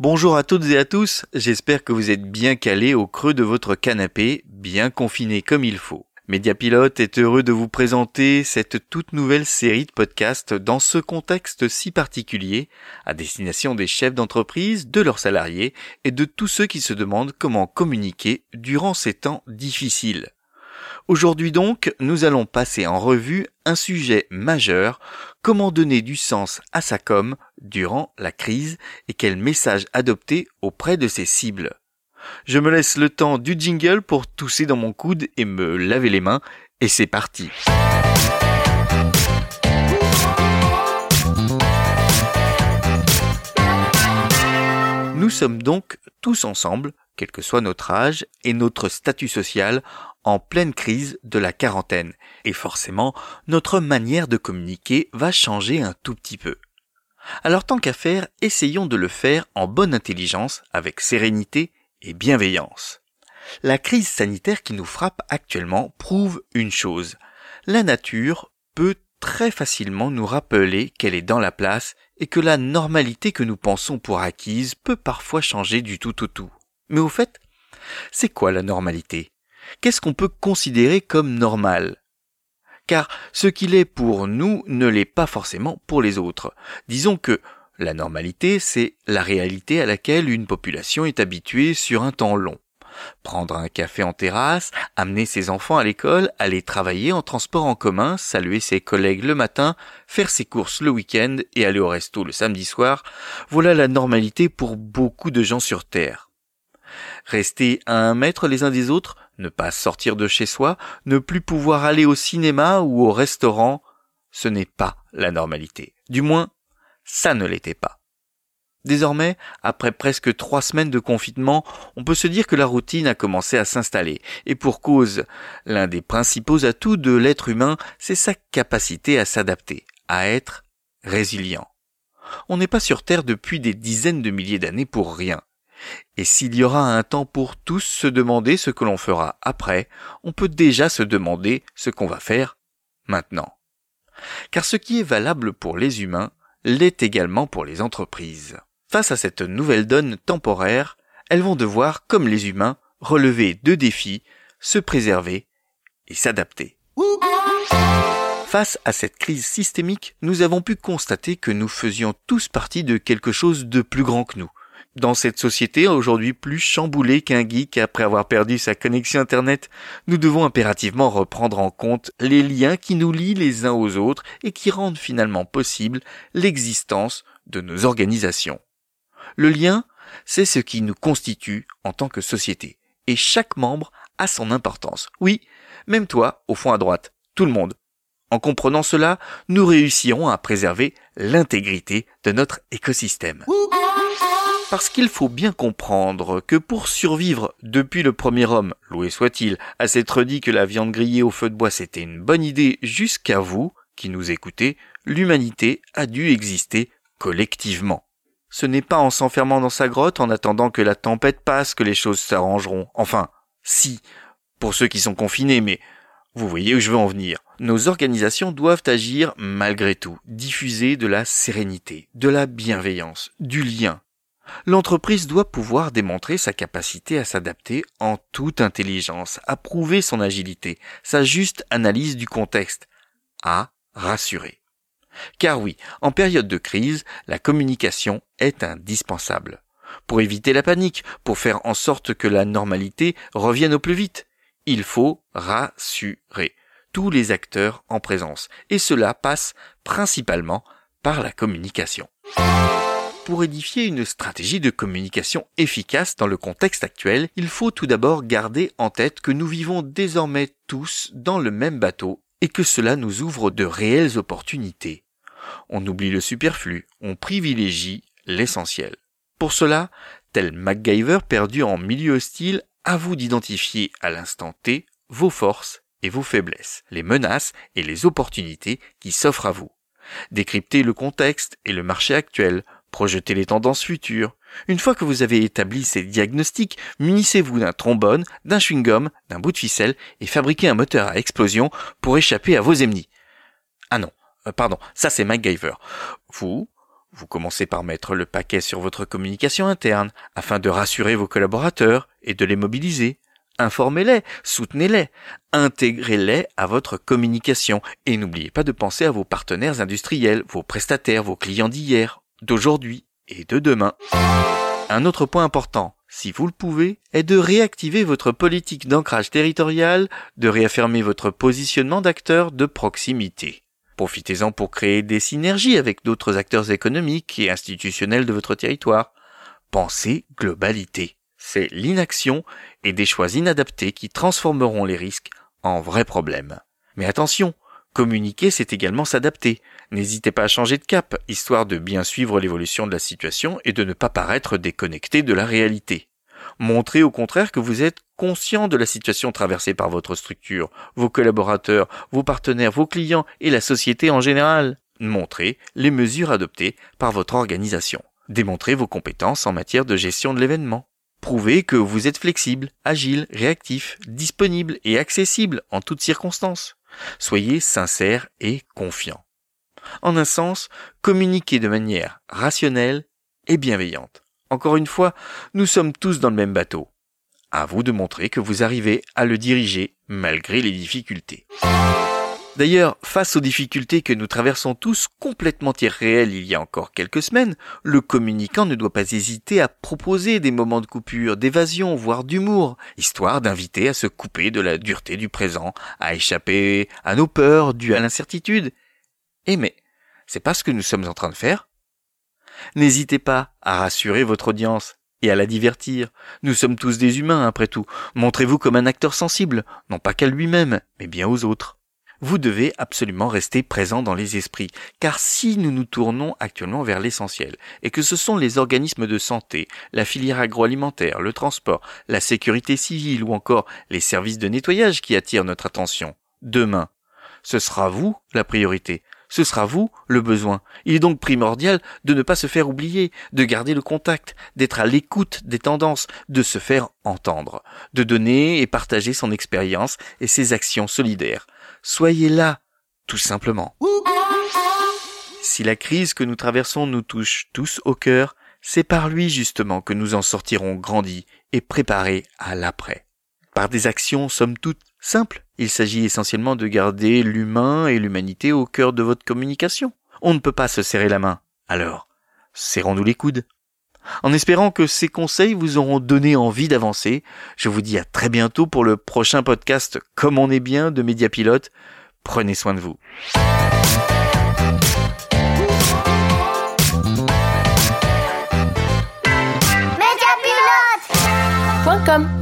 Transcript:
Bonjour à toutes et à tous, j'espère que vous êtes bien calés au creux de votre canapé, bien confinés comme il faut. Mediapilote est heureux de vous présenter cette toute nouvelle série de podcasts dans ce contexte si particulier, à destination des chefs d'entreprise, de leurs salariés et de tous ceux qui se demandent comment communiquer durant ces temps difficiles. Aujourd'hui donc, nous allons passer en revue un sujet majeur, comment donner du sens à sa com durant la crise et quel message adopter auprès de ses cibles. Je me laisse le temps du jingle pour tousser dans mon coude et me laver les mains, et c'est parti. Nous sommes donc tous ensemble, quel que soit notre âge et notre statut social, en pleine crise de la quarantaine. Et forcément, notre manière de communiquer va changer un tout petit peu. Alors tant qu'à faire, essayons de le faire en bonne intelligence, avec sérénité et bienveillance. La crise sanitaire qui nous frappe actuellement prouve une chose. La nature peut très facilement nous rappeler qu'elle est dans la place et que la normalité que nous pensons pour acquise peut parfois changer du tout au tout. Mais au fait, c'est quoi la normalité? Qu'est-ce qu'on peut considérer comme normal? Car ce qu'il est pour nous ne l'est pas forcément pour les autres. Disons que la normalité, c'est la réalité à laquelle une population est habituée sur un temps long. Prendre un café en terrasse, amener ses enfants à l'école, aller travailler en transport en commun, saluer ses collègues le matin, faire ses courses le week-end et aller au resto le samedi soir, voilà la normalité pour beaucoup de gens sur Terre. Rester à un mètre les uns des autres, ne pas sortir de chez soi, ne plus pouvoir aller au cinéma ou au restaurant, ce n'est pas la normalité. Du moins, ça ne l'était pas. Désormais, après presque trois semaines de confinement, on peut se dire que la routine a commencé à s'installer. Et pour cause, l'un des principaux atouts de l'être humain, c'est sa capacité à s'adapter, à être résilient. On n'est pas sur Terre depuis des dizaines de milliers d'années pour rien. Et s'il y aura un temps pour tous se demander ce que l'on fera après, on peut déjà se demander ce qu'on va faire maintenant. Car ce qui est valable pour les humains l'est également pour les entreprises. Face à cette nouvelle donne temporaire, elles vont devoir, comme les humains, relever deux défis, se préserver et s'adapter. Face à cette crise systémique, nous avons pu constater que nous faisions tous partie de quelque chose de plus grand que nous, dans cette société aujourd'hui plus chamboulée qu'un geek après avoir perdu sa connexion Internet, nous devons impérativement reprendre en compte les liens qui nous lient les uns aux autres et qui rendent finalement possible l'existence de nos organisations. Le lien, c'est ce qui nous constitue en tant que société. Et chaque membre a son importance. Oui, même toi, au fond à droite, tout le monde. En comprenant cela, nous réussirons à préserver l'intégrité de notre écosystème. Parce qu'il faut bien comprendre que pour survivre depuis le premier homme, loué soit-il, à s'être dit que la viande grillée au feu de bois c'était une bonne idée jusqu'à vous, qui nous écoutez, l'humanité a dû exister collectivement. Ce n'est pas en s'enfermant dans sa grotte en attendant que la tempête passe que les choses s'arrangeront. Enfin, si, pour ceux qui sont confinés, mais vous voyez où je veux en venir. Nos organisations doivent agir malgré tout, diffuser de la sérénité, de la bienveillance, du lien, L'entreprise doit pouvoir démontrer sa capacité à s'adapter en toute intelligence, à prouver son agilité, sa juste analyse du contexte, à rassurer. Car oui, en période de crise, la communication est indispensable. Pour éviter la panique, pour faire en sorte que la normalité revienne au plus vite, il faut rassurer tous les acteurs en présence. Et cela passe principalement par la communication pour édifier une stratégie de communication efficace dans le contexte actuel, il faut tout d'abord garder en tête que nous vivons désormais tous dans le même bateau et que cela nous ouvre de réelles opportunités. On oublie le superflu, on privilégie l'essentiel. Pour cela, tel MacGyver perdu en milieu hostile, à vous d'identifier à l'instant T vos forces et vos faiblesses, les menaces et les opportunités qui s'offrent à vous. Décryptez le contexte et le marché actuel, Projetez les tendances futures. Une fois que vous avez établi ces diagnostics, munissez-vous d'un trombone, d'un chewing-gum, d'un bout de ficelle et fabriquez un moteur à explosion pour échapper à vos ennemis. Ah non, euh, pardon, ça c'est MacGyver. Vous, Vous commencez par mettre le paquet sur votre communication interne afin de rassurer vos collaborateurs et de les mobiliser. Informez-les, soutenez-les, intégrez-les à votre communication et n'oubliez pas de penser à vos partenaires industriels, vos prestataires, vos clients d'hier, d'aujourd'hui et de demain. Un autre point important, si vous le pouvez, est de réactiver votre politique d'ancrage territorial, de réaffirmer votre positionnement d'acteur de proximité. Profitez-en pour créer des synergies avec d'autres acteurs économiques et institutionnels de votre territoire. Pensez globalité. C'est l'inaction et des choix inadaptés qui transformeront les risques en vrais problèmes. Mais attention, communiquer c'est également s'adapter. N'hésitez pas à changer de cap, histoire de bien suivre l'évolution de la situation et de ne pas paraître déconnecté de la réalité. Montrez au contraire que vous êtes conscient de la situation traversée par votre structure, vos collaborateurs, vos partenaires, vos clients et la société en général. Montrez les mesures adoptées par votre organisation. Démontrez vos compétences en matière de gestion de l'événement. Prouvez que vous êtes flexible, agile, réactif, disponible et accessible en toutes circonstances. Soyez sincère et confiant. En un sens, communiquez de manière rationnelle et bienveillante. Encore une fois, nous sommes tous dans le même bateau. À vous de montrer que vous arrivez à le diriger malgré les difficultés. D'ailleurs, face aux difficultés que nous traversons tous complètement irréelles il y a encore quelques semaines, le communicant ne doit pas hésiter à proposer des moments de coupure, d'évasion, voire d'humour, histoire d'inviter à se couper de la dureté du présent, à échapper à nos peurs dues à l'incertitude, eh mais, c'est pas ce que nous sommes en train de faire? N'hésitez pas à rassurer votre audience et à la divertir. Nous sommes tous des humains, après tout. Montrez-vous comme un acteur sensible, non pas qu'à lui-même, mais bien aux autres. Vous devez absolument rester présent dans les esprits, car si nous nous tournons actuellement vers l'essentiel, et que ce sont les organismes de santé, la filière agroalimentaire, le transport, la sécurité civile ou encore les services de nettoyage qui attirent notre attention, demain, ce sera vous la priorité, ce sera vous le besoin. Il est donc primordial de ne pas se faire oublier, de garder le contact, d'être à l'écoute des tendances, de se faire entendre, de donner et partager son expérience et ses actions solidaires. Soyez là, tout simplement. Si la crise que nous traversons nous touche tous au cœur, c'est par lui justement que nous en sortirons grandis et préparés à l'après. Par des actions somme toute simples, il s'agit essentiellement de garder l'humain et l'humanité au cœur de votre communication. On ne peut pas se serrer la main. Alors, serrons-nous les coudes. En espérant que ces conseils vous auront donné envie d'avancer, je vous dis à très bientôt pour le prochain podcast Comme on est bien de Mediapilote. Prenez soin de vous. Mediapilote.com